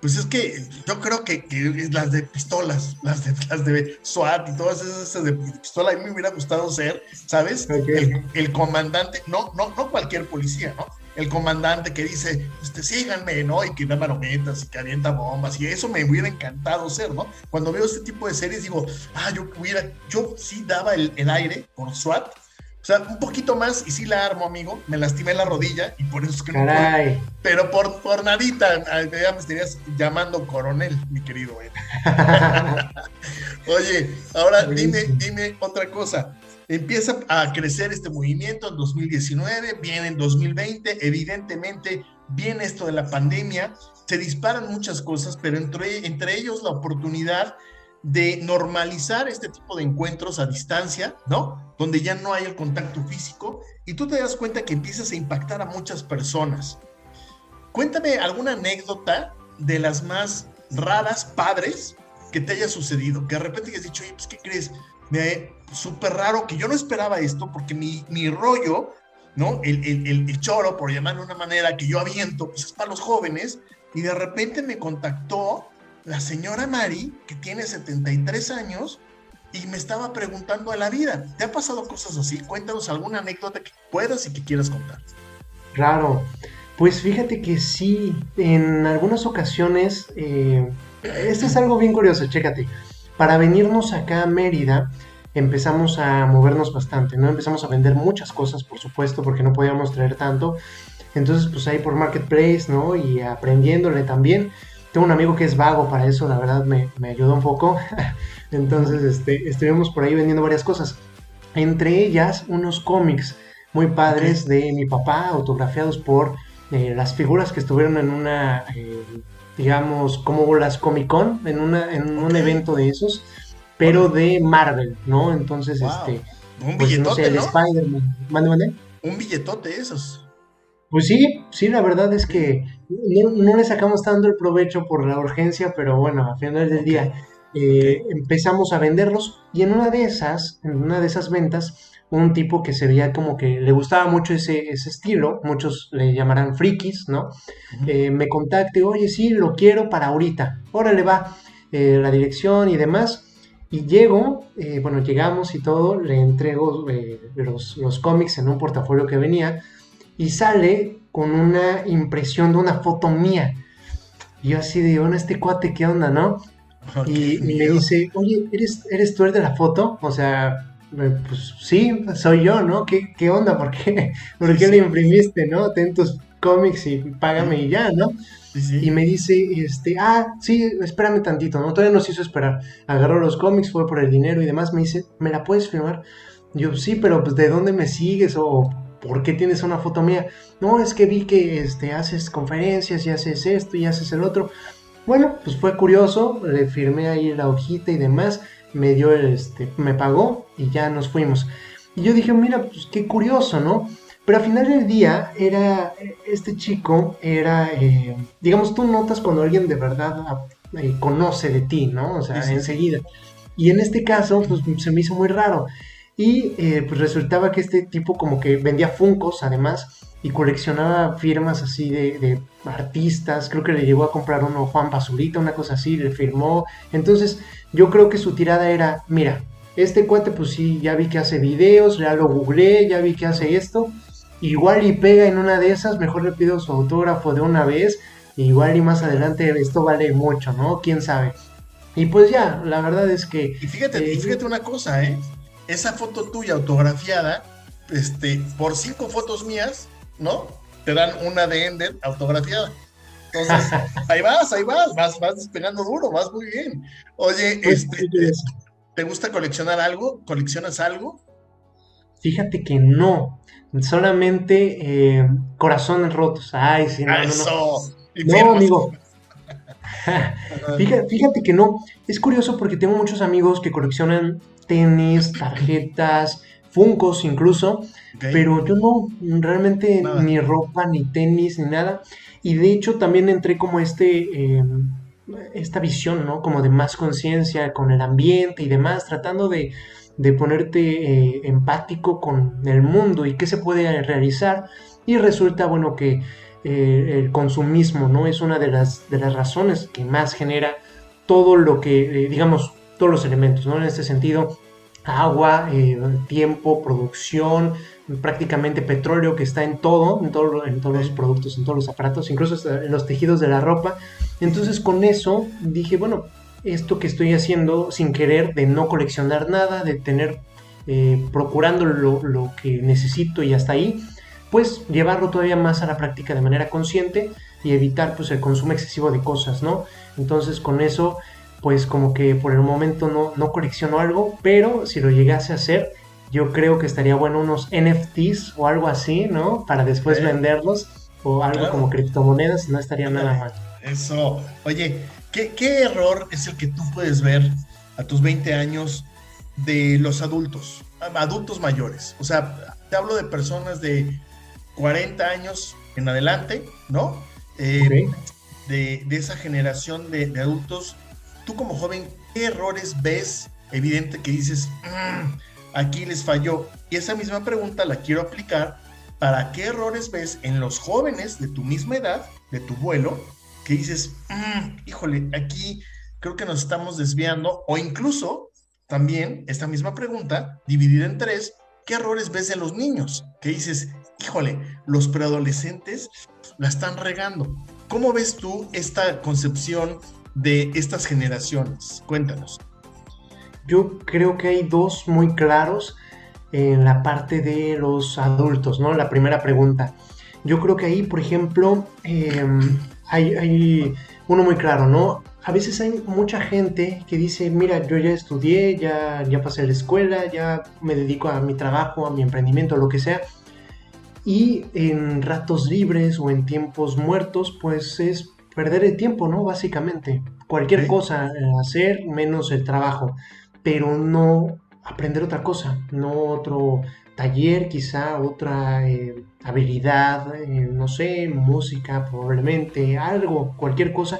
Pues es que yo creo que, las de pistolas, las de, las de SWAT y todas esas de pistola, a mí me hubiera gustado ser, ¿sabes? El, comandante, no, no, no cualquier policía, ¿no? El comandante que dice, este, síganme, ¿no? Y que da marometas y que avienta bombas, y eso me hubiera encantado ser, ¿no? Cuando veo este tipo de series digo, ah, yo hubiera, yo sí daba el, el aire por SWAT, o sea, un poquito más y sí la armo, amigo. Me lastimé la rodilla y por eso es que no puedo. Pero por, por nadita, ya me estarías llamando coronel, mi querido. Oye, ahora dime, dime otra cosa. Empieza a crecer este movimiento en 2019, viene en 2020, evidentemente viene esto de la pandemia, se disparan muchas cosas, pero entre, entre ellos la oportunidad de normalizar este tipo de encuentros a distancia, ¿no? Donde ya no hay el contacto físico y tú te das cuenta que empiezas a impactar a muchas personas. Cuéntame alguna anécdota de las más raras, padres, que te haya sucedido, que de repente has dicho, oye, pues, ¿qué crees? Me súper raro, que yo no esperaba esto, porque mi, mi rollo, ¿no? El, el, el, choro, por llamarlo de una manera, que yo aviento, pues es para los jóvenes, y de repente me contactó la señora Mari, que tiene 73 años, y me estaba preguntando a la vida. ¿Te ha pasado cosas así? Cuéntanos alguna anécdota que puedas y que quieras contar. Claro, pues fíjate que sí, en algunas ocasiones, eh, esto es algo bien curioso, chécate. Para venirnos acá a Mérida, empezamos a movernos bastante, ¿no? Empezamos a vender muchas cosas, por supuesto, porque no podíamos traer tanto. Entonces, pues ahí por Marketplace, ¿no? Y aprendiéndole también tengo un amigo que es vago para eso, la verdad me, me ayudó un poco. Entonces este, estuvimos por ahí vendiendo varias cosas. Entre ellas unos cómics muy padres de mi papá, autografiados por eh, las figuras que estuvieron en una, eh, digamos, como las Comic Con, en, una, en un evento de esos, pero de Marvel, ¿no? Entonces, este... Un pues, billetote, no Spider-Man. ¿Mande, mande? Un billetote esos. Pues sí, sí, la verdad es que no, le sacamos tanto el provecho por la urgencia, pero bueno, a final del día eh, empezamos a venderlos. Y en una de esas, en una de esas ventas, un tipo que se veía como que le gustaba mucho ese, ese estilo, muchos le llamarán frikis, ¿no? Eh, me contacte, oye, sí, lo quiero para ahorita, órale va, eh, la dirección y demás. Y llego, bueno, llegamos y todo, le entrego los, los cómics en un portafolio que venía y sale con una impresión de una foto mía. Y yo así de, bueno, este cuate, ¿qué onda, no? y, me dice, oye, ¿eres, ¿eres tú el de la foto? O sea, pues sí, soy yo, ¿no? ¿Qué, qué onda? ¿Por qué, ¿Por qué le imprimiste, no? Ten tus cómics y págame y ya, ¿no? Y me dice, este, ah, sí, espérame tantito, ¿no? Todavía nos hizo esperar. Agarró los cómics, fue por el dinero y demás. Me dice, ¿me la puedes firmar? Yo, sí, pero pues ¿de dónde me sigues? O ¿por qué tienes una foto mía? No, es que vi que este, haces conferencias y haces esto y haces el otro. Bueno, pues fue curioso, le firmé ahí la hojita y demás, me dio este, me pagó y ya nos fuimos. Y yo dije, mira, pues qué curioso, ¿no? Pero al final del día era, este chico era, eh, digamos, tú notas cuando alguien de verdad eh, conoce de ti, ¿no? O sea, enseguida. Y en este caso, pues se me hizo muy raro. Y eh, pues resultaba que este tipo como que vendía funcos además y coleccionaba firmas así de, artistas. Creo que le llegó a comprar uno Juan Basurita, una cosa así, le firmó. Entonces yo creo que su tirada era, mira, este cuate pues sí, ya vi que hace videos, ya lo googleé, ya vi que hace esto. Igual y pega en una de esas, mejor le pido su autógrafo de una vez. Igual y más adelante esto vale mucho, ¿no? ¿Quién sabe? Y pues ya, la verdad es que... Y fíjate, y eh, fíjate una cosa, ¿eh? Esa foto tuya autografiada, este, por cinco fotos mías, ¿no? Te dan una de Ender autografiada. Entonces, ahí vas, ahí vas, vas, vas despegando duro, vas muy bien. Oye, pues, este, ¿te gusta coleccionar algo? ¿Coleccionas algo? Fíjate que no, solamente eh, corazones rotos. Ay, sí, no, no, no. No, amigo. fíjate, fíjate que no. Es curioso porque tengo muchos amigos que coleccionan tenis, tarjetas, funcos incluso, pero yo no, realmente ni ropa, ni tenis, ni nada. Y de hecho también entré como este, em, esta visión, ¿no? Como de más conciencia con el ambiente y demás, tratando de, ponerte eh, empático con el mundo y qué se puede realizar. Y resulta, bueno, que eh, el consumismo, ¿no? Es una de las, de las razones que más genera todo lo que, eh, digamos, todos los elementos, ¿no? En este sentido, agua, eh, tiempo, producción, prácticamente petróleo que está en todo, en, todo, en todos los productos, en todos los aparatos, incluso en los tejidos de la ropa. Entonces con eso dije, bueno, esto que estoy haciendo sin querer de no coleccionar nada, de tener, eh, procurando lo, lo, que necesito y hasta ahí, pues llevarlo todavía más a la práctica de manera consciente y evitar pues el consumo excesivo de cosas, ¿no? Entonces con eso pues como que por el momento no, no colecciono algo, pero si lo llegase a hacer, yo creo que estaría bueno unos NFTs o algo así, ¿no? Para después venderlos o algo como criptomonedas, no estaría nada mal. Eso, oye, ¿qué, ¿qué error es el que tú puedes ver a tus 20 años de los adultos, adultos mayores? O sea, te hablo de personas de 40 años en adelante, ¿no? Eh, de, de, esa generación de, de adultos tú como joven, ¿qué errores ves? Evidente que dices, mm, aquí les falló. Y esa misma pregunta la quiero aplicar para qué errores ves en los jóvenes de tu misma edad, de tu vuelo, que dices, mm, híjole, aquí creo que nos estamos desviando, o incluso también esta misma pregunta, dividida en tres, ¿qué errores ves en los niños? Que dices, híjole, los preadolescentes la están regando. ¿Cómo ves tú esta concepción de estas generaciones? Cuéntanos. Yo creo que hay dos muy claros en la parte de los adultos, ¿no? La primera pregunta. Yo creo que ahí, por ejemplo, em, hay, uno muy claro, ¿no? A veces hay mucha gente que dice, mira, yo ya estudié, ya, ya pasé la escuela, ya me dedico a mi trabajo, a mi emprendimiento, lo que sea. Y en ratos libres o en tiempos muertos, pues es perder el tiempo, ¿no? Básicamente, cualquier cosa eh, hacer menos el trabajo, pero no aprender otra cosa, no otro taller, quizá otra eh, habilidad, eh, no sé, música probablemente, algo, cualquier cosa,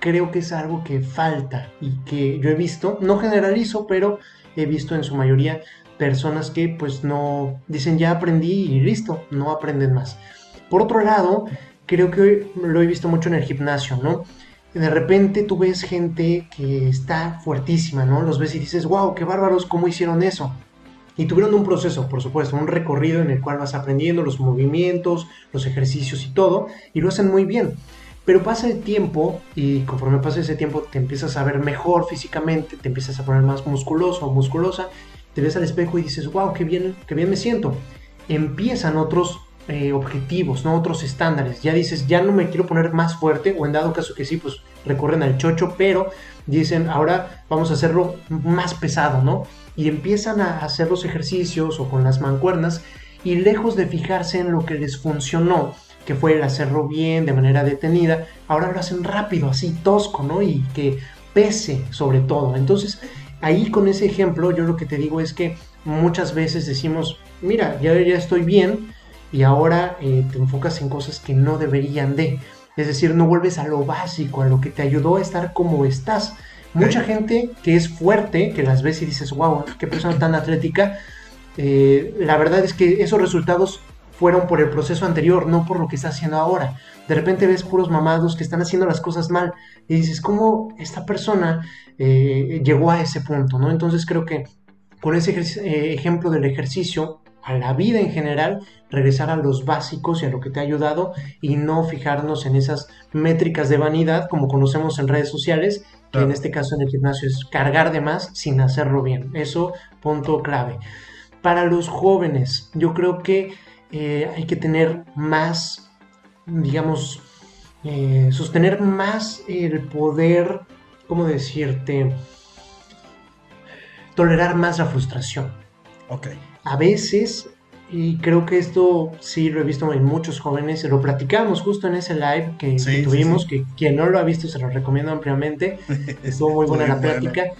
creo que es algo que falta y que yo he visto, no generalizo, pero he visto en su mayoría personas que pues no dicen ya aprendí y listo, no aprenden más. Por otro lado, creo que lo he visto mucho en el gimnasio, ¿no? De repente tú ves gente que está fuertísima, ¿no? Los ves y dices, wow, qué bárbaros, ¿cómo hicieron eso? Y tuvieron un proceso, por supuesto, un recorrido en el cual vas aprendiendo los movimientos, los ejercicios y todo, y lo hacen muy bien. Pero pasa el tiempo y conforme pasa ese tiempo te empiezas a ver mejor físicamente, te empiezas a poner más musculoso o musculosa, te ves al espejo y dices, wow, qué bien, qué bien me siento. Empiezan otros eh, objetivos, ¿no? Otros estándares. Ya dices, ya no me quiero poner más fuerte, o en dado caso que sí, pues recorren al chocho, pero dicen, ahora vamos a hacerlo más pesado, ¿no? Y empiezan a hacer los ejercicios o con las mancuernas y lejos de fijarse en lo que les funcionó, que fue el hacerlo bien, de manera detenida, ahora lo hacen rápido, así tosco, ¿no? Y que pese sobre todo. Entonces, ahí con ese ejemplo, yo lo que te digo es que muchas veces decimos, mira, ya, ya estoy bien, y ahora eh, te enfocas en cosas que no deberían de. Es decir, no vuelves a lo básico, a lo que te ayudó a estar como estás. Mucha gente que es fuerte, que las ves y dices, wow, qué persona tan atlética, eh, la verdad es que esos resultados fueron por el proceso anterior, no por lo que está haciendo ahora. De repente ves puros mamados que están haciendo las cosas mal y dices, ¿cómo esta persona eh, llegó a ese punto? ¿no? Entonces creo que con ese ejemplo del ejercicio a la vida en general, regresar a los básicos y a lo que te ha ayudado y no fijarnos en esas métricas de vanidad como conocemos en redes sociales, que en este caso en el gimnasio es cargar de más sin hacerlo bien. Eso, punto clave. Para los jóvenes, yo creo que eh, hay que tener más, digamos, eh, sostener más el poder, ¿cómo decirte? Tolerar más la frustración. Ok a veces, y creo que esto sí lo he visto en muchos jóvenes, lo platicamos justo en ese live que, tuvimos, que quien no lo ha visto se lo recomiendo ampliamente, estuvo muy buena la plática.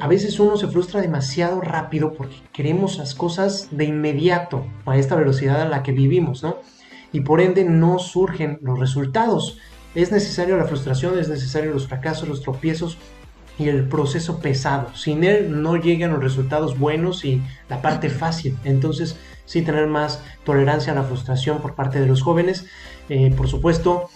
A veces uno se frustra demasiado rápido porque queremos las cosas de inmediato a esta velocidad a la que vivimos, ¿no? Y por ende no surgen los resultados. Es necesario la frustración, es necesario los fracasos, los tropiezos, y el proceso pesado. Sin él no llegan los resultados buenos y la parte fácil. Entonces, sí tener más tolerancia a la frustración por parte de los jóvenes. Eh, por supuesto,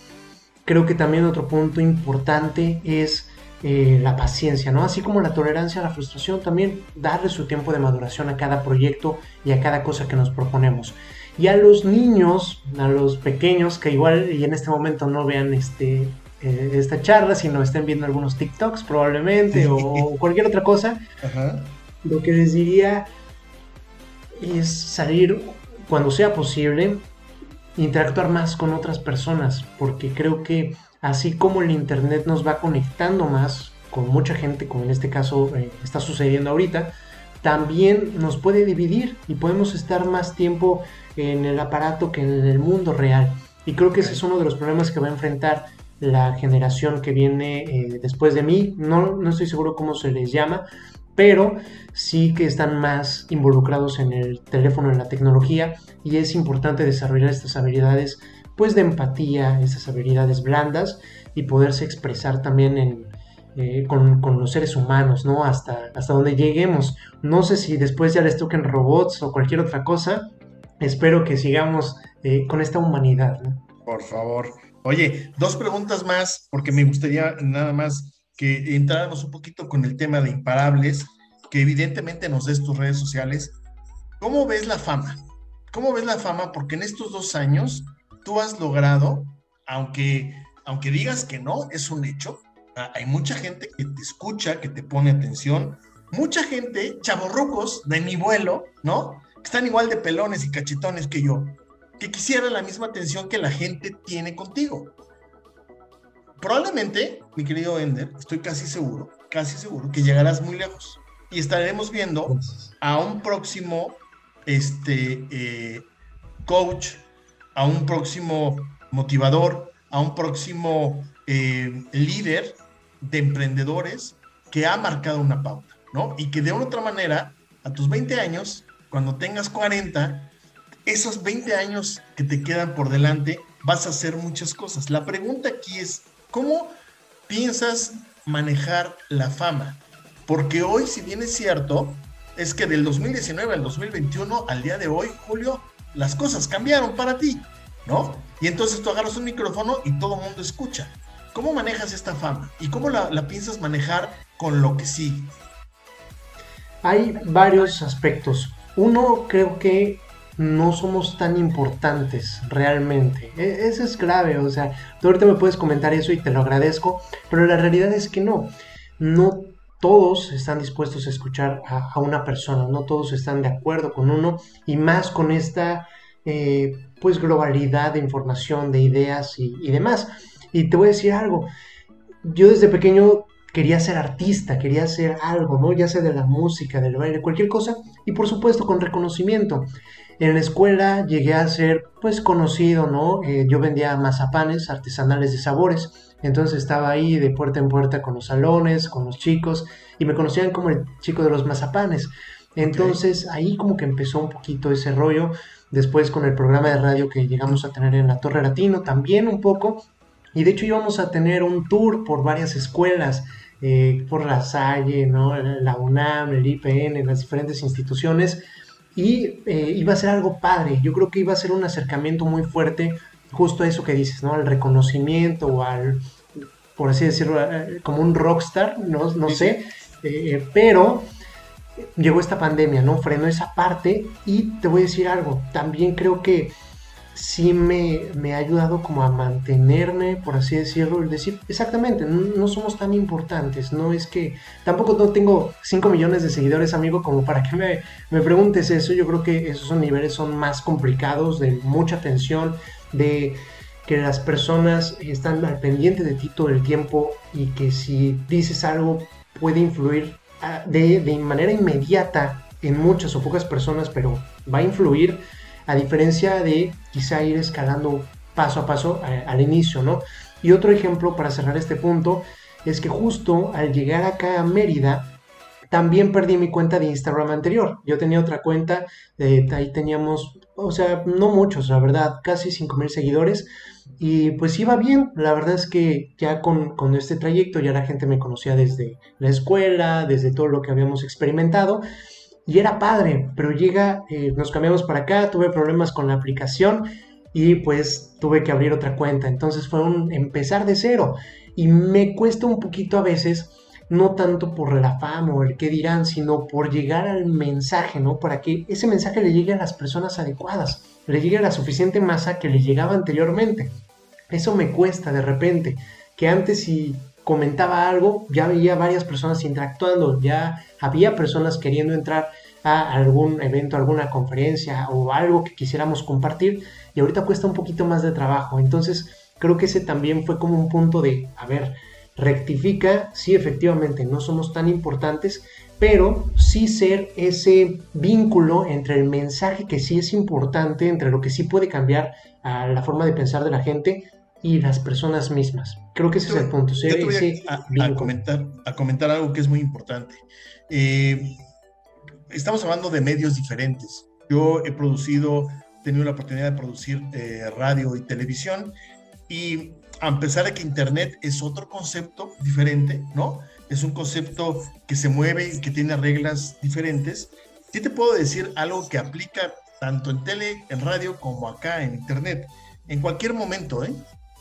creo que también otro punto importante es eh, la paciencia, ¿no? Así como la tolerancia a la frustración, también darle su tiempo de maduración a cada proyecto y a cada cosa que nos proponemos. Y a los niños, a los pequeños, que igual y en este momento no vean este, eh, esta charla, sino estén viendo algunos TikToks probablemente o cualquier otra cosa, lo que les diría es salir cuando sea posible, interactuar más con otras personas, porque creo que así como el Internet nos va conectando más con mucha gente, como en este caso eh, está sucediendo ahorita, también nos puede dividir y podemos estar más tiempo en el aparato que en el mundo real. Y creo que ese es uno de los problemas que va a enfrentar la generación que viene eh, después de mí, no, no estoy seguro cómo se les llama, pero sí que están más involucrados en el teléfono, en la tecnología, y es importante desarrollar estas habilidades pues de empatía, esas habilidades blandas y poderse expresar también en, eh, con, los seres humanos, ¿no? Hasta, hasta donde lleguemos. No sé si después ya les toquen robots o cualquier otra cosa. Espero que sigamos eh, con esta humanidad, Por favor. Oye, dos preguntas más, porque me gustaría nada más que entráramos un poquito con el tema de imparables, que evidentemente nos des tus redes sociales. ¿Cómo ves la fama? ¿Cómo ves la fama? Porque en estos dos años tú has logrado, aunque, aunque digas que no, es un hecho, ah, hay mucha gente que te escucha, que te pone atención, mucha gente, chavorrucos de mi vuelo, ¿no? Están igual de pelones y cachetones que yo que quisiera la misma atención que la gente tiene contigo. Probablemente, mi querido Ender, estoy casi seguro, casi seguro que llegarás muy lejos y estaremos viendo a un próximo este, eh, coach, a un próximo motivador, a un próximo eh, líder de emprendedores que ha marcado una pauta, ¿no? Y que de una otra manera, a tus 20 años, cuando tengas 40, esos 20 años que te quedan por delante, vas a hacer muchas cosas. La pregunta aquí es, ¿cómo piensas manejar la fama? Porque hoy, si bien es cierto, es que del 2019 al 2021, al día de hoy, Julio, las cosas cambiaron para ti, ¿no? Y entonces tú agarras un micrófono y todo el mundo escucha. ¿Cómo manejas esta fama? ¿Y cómo la, la piensas manejar con lo que sigue? Hay varios aspectos. Uno, creo que no somos tan importantes realmente. E, eso es grave, o sea, tú ahorita me puedes comentar eso y te lo agradezco, pero la realidad es que no, no todos están dispuestos a escuchar a, una persona, no todos están de acuerdo con uno y más con esta eh, pues globalidad de información, de ideas y, y demás. Y te voy a decir algo, yo desde pequeño quería ser artista, quería hacer algo, ¿no? Ya sea de la música, del baile, cualquier cosa, y por supuesto con reconocimiento. En la escuela llegué a ser pues conocido, ¿no? Eh, yo vendía mazapanes artesanales de sabores, entonces estaba ahí de puerta en puerta con los salones, con los chicos, y me conocían como el chico de los mazapanes. Entonces ahí como que empezó un poquito ese rollo, después con el programa de radio que llegamos a tener en la Torre Latino, también un poco, y de hecho íbamos a tener un tour por varias escuelas, eh, por la Salle, ¿no? la UNAM, el IPN, las diferentes instituciones, y eh, iba a ser algo padre. Yo creo que iba a ser un acercamiento muy fuerte justo a eso que dices, ¿no? Al reconocimiento o al, por así decirlo, eh, como un rockstar, no, no sé, eh, pero llegó esta pandemia, ¿no? Frenó esa parte y te voy a decir algo, también creo que sí me, ha ayudado como a mantenerme, por así decirlo, el decir, exactamente, no, somos tan importantes, no es que, tampoco no tengo 5 millones de seguidores, amigo, como para que me, me, preguntes eso, yo creo que esos niveles son más complicados, de mucha atención, de que las personas están al pendiente de ti todo el tiempo y que si dices algo puede influir ah, de, de manera inmediata en muchas o pocas personas, pero va a influir a diferencia de quizá ir escalando paso a paso al inicio, ¿no? Y otro ejemplo para cerrar este punto es que justo al llegar acá a Mérida, también perdí mi cuenta de Instagram anterior. Yo tenía otra cuenta, eh, ahí teníamos, o sea, no muchos, la verdad, casi 5.000 seguidores. Y pues iba bien, la verdad es que ya con, con, este trayecto ya la gente me conocía desde la escuela, desde todo lo que habíamos experimentado. Y era padre, pero llega, eh, nos cambiamos para acá, tuve problemas con la aplicación y pues tuve que abrir otra cuenta. Entonces fue un empezar de cero. Y me cuesta un poquito a veces no tanto por la fama o el qué dirán, sino por llegar al mensaje, ¿no? Para que ese mensaje le llegue a las personas adecuadas, le llegue a la suficiente masa que le llegaba anteriormente. Eso me cuesta de repente, que antes si comentaba algo, ya veía varias personas interactuando, ya había personas queriendo entrar a algún evento, alguna conferencia o algo que quisiéramos compartir y ahorita cuesta un poquito más de trabajo. Entonces creo que ese también fue como un punto de, a ver, rectifica, sí, efectivamente, no somos tan importantes, pero sí ser ese vínculo entre el mensaje que sí es importante, entre lo que sí puede cambiar a la forma de pensar de la gente y las personas mismas. Creo que ese es el punto. Ser yo te voy a, comentar, a comentar algo que es muy importante. Eh, estamos hablando de medios diferentes. Yo he producido, he tenido la oportunidad de producir eh, radio y televisión y a pesar de que Internet es otro concepto diferente, ¿no? Es un concepto que se mueve y que tiene reglas diferentes. Sí te puedo decir algo que aplica tanto en tele, en radio, como acá en Internet. En cualquier momento, ¿eh?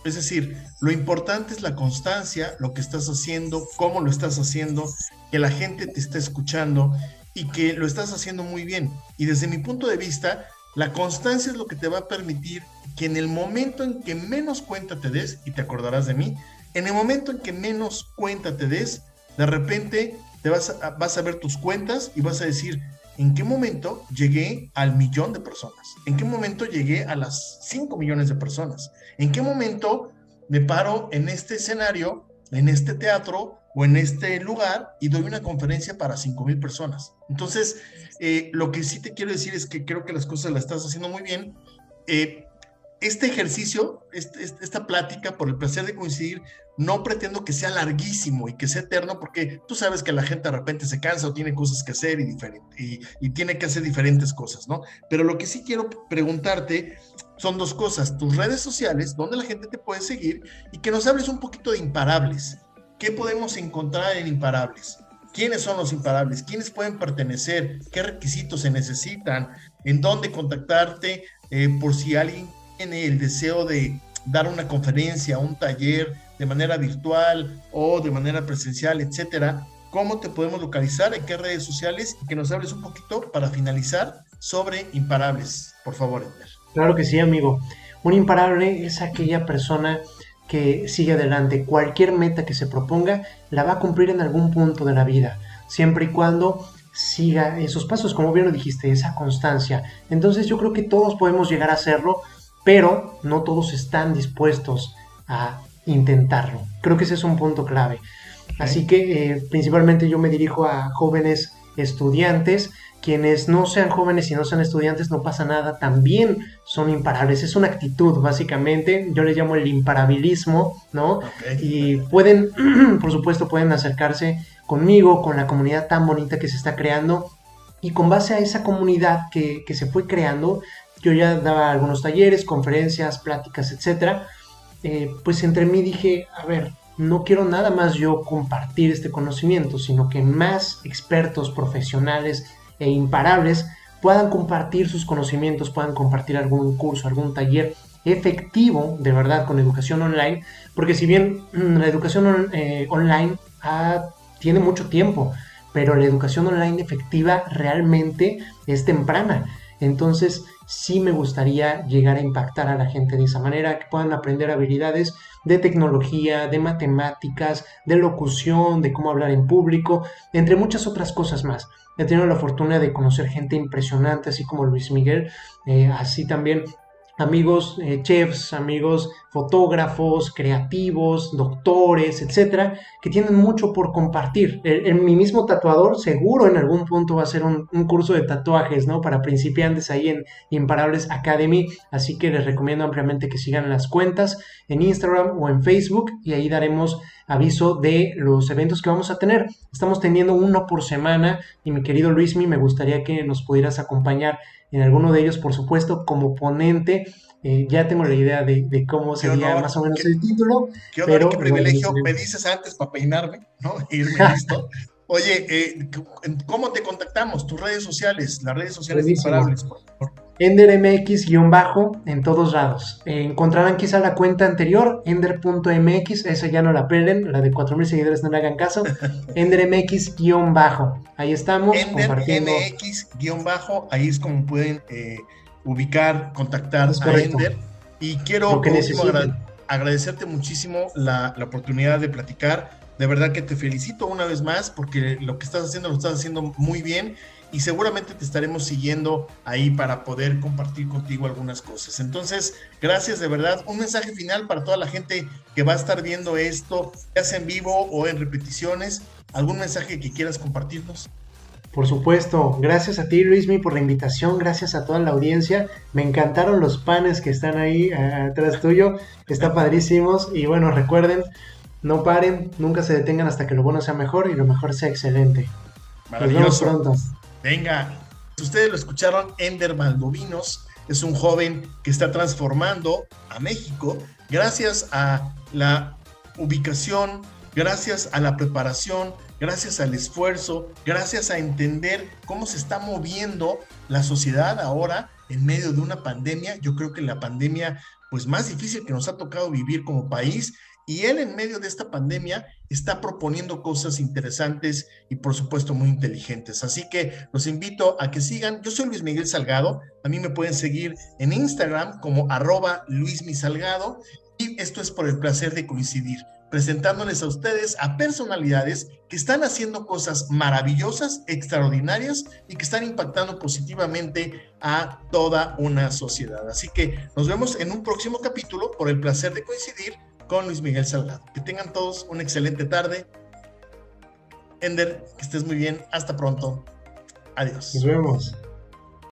Es decir, lo importante es la constancia, lo que estás haciendo, cómo lo estás haciendo, que la gente te esté escuchando y que lo estás haciendo muy bien. Y desde mi punto de vista, la constancia es lo que te va a permitir que en el momento en que menos cuenta te des, y te acordarás de mí, en el momento en que menos cuenta te des, de repente te vas a, vas a ver tus cuentas y vas a decir, ¿en qué momento llegué al millón de personas? ¿En qué momento llegué a las 5 millones de personas? ¿En qué momento me paro en este escenario, en este teatro o en este lugar y doy una conferencia para 5 mil personas? Entonces, eh, lo que sí te quiero decir es que creo que las cosas las estás haciendo muy bien. Eh, este ejercicio, este, esta plática, por el placer de coincidir, no pretendo que sea larguísimo y que sea eterno, porque tú sabes que la gente de repente se cansa o tiene cosas que hacer y, diferente, y, tiene que hacer diferentes cosas, ¿no? Pero lo que sí quiero preguntarte son dos cosas, tus redes sociales, donde la gente te puede seguir, y que nos hables un poquito de imparables. ¿Qué podemos encontrar en imparables? ¿Quiénes son los imparables? ¿Quiénes pueden pertenecer? ¿Qué requisitos se necesitan? ¿En dónde contactarte? Eh, por si alguien tiene el deseo de dar una conferencia, un taller de manera virtual o de manera presencial, etcétera, ¿cómo te podemos localizar? ¿En qué redes sociales? Y que nos hables un poquito para finalizar sobre imparables, por favor, Edgar. Claro que sí, amigo. Un imparable es aquella persona que sigue adelante. Cualquier meta que se proponga la va a cumplir en algún punto de la vida, siempre y cuando siga esos pasos, como bien lo dijiste, esa constancia. Entonces yo creo que todos podemos llegar a hacerlo pero no todos están dispuestos a intentarlo. Creo que ese es un punto clave. Así que eh, principalmente yo me dirijo a jóvenes estudiantes, quienes no sean jóvenes y no sean estudiantes no pasa nada, también son imparables, es una actitud básicamente, yo le llamo el imparabilismo, ¿no? Y pueden, por supuesto, pueden acercarse conmigo, con la comunidad tan bonita que se está creando y con base a esa comunidad que, que se fue creando, yo ya daba algunos talleres, conferencias, pláticas, etcétera. Eh, pues entre mí dije, a ver, no quiero nada más yo compartir este conocimiento, sino que más expertos, profesionales e imparables puedan compartir sus conocimientos, puedan compartir algún curso, algún taller efectivo, de verdad, con educación online, porque si bien mm, la educación eh, online tiene mucho tiempo, pero la educación online efectiva realmente es temprana. Entonces, sí me gustaría llegar a impactar a la gente de esa manera, que puedan aprender habilidades de tecnología, de matemáticas, de locución, de cómo hablar en público, entre muchas otras cosas más. He tenido la fortuna de conocer gente impresionante, así como Luis Miguel, eh, así también amigos eh, chefs, amigos fotógrafos, creativos, doctores, etcétera, que tienen mucho por compartir. En mi mismo tatuador seguro en algún punto va a ser un, curso de tatuajes, ¿no? Para principiantes ahí en Imparables Academy, así que les recomiendo ampliamente que sigan las cuentas en Instagram o en Facebook y ahí daremos aviso de los eventos que vamos a tener. Estamos teniendo uno por semana y mi querido Luismi, me gustaría que nos pudieras acompañar en alguno de ellos, por supuesto, como ponente. Eh, ya tengo la idea de, cómo sería más o menos el título. Qué pero, qué privilegio. me dices antes para peinarme, ¿no? Irme listo. Oye, eh, ¿cómo te contactamos? Tus redes sociales, las redes sociales imparables, por favor. EnderMX-bajo en todos lados. encontrarán quizá la cuenta anterior, ender.mx, esa ya no la pierden, la de 4000 seguidores no le hagan caso. EnderMX-bajo. Ahí estamos EnderMX-bajo, ahí es como pueden eh, ubicar, contactar a Ender. Y quiero agradecerte muchísimo la, la oportunidad de platicar. De verdad que te felicito una vez más porque lo que estás haciendo lo estás haciendo muy bien y seguramente te estaremos siguiendo ahí para poder compartir contigo algunas cosas. Entonces, gracias de verdad. Un mensaje final para toda la gente que va a estar viendo esto, ya sea en vivo o en repeticiones. ¿Algún mensaje que quieras compartirnos? Por supuesto, gracias a ti Luismi por la invitación, gracias a toda la audiencia. Me encantaron los panes que están ahí eh, atrás tuyo, están padrísimos y bueno, recuerden, no paren, nunca se detengan hasta que lo bueno sea mejor y lo mejor sea excelente. Maravilloso. Nos vemos pronto. Venga, ustedes lo escucharon, Ender Maldovinos es un joven que está transformando a México gracias a la ubicación, gracias a la preparación, gracias al esfuerzo, gracias a entender cómo se está moviendo la sociedad ahora en medio de una pandemia. Yo creo que la pandemia pues más difícil que nos ha tocado vivir como país y él en medio de esta pandemia está proponiendo cosas interesantes y por supuesto muy inteligentes. Así que los invito a que sigan. Yo soy Luis Miguel Salgado. A mí me pueden seguir en Instagram como arroba Luis. Y esto es por el placer de coincidir, presentándoles a ustedes a personalidades que están haciendo cosas maravillosas, extraordinarias y que están impactando positivamente a toda una sociedad. Así que nos vemos en un próximo capítulo por el placer de coincidir con Luis Miguel Salgado. Que tengan todos una excelente tarde. Ender, que estés muy bien. Hasta pronto. Adiós. Nos vemos.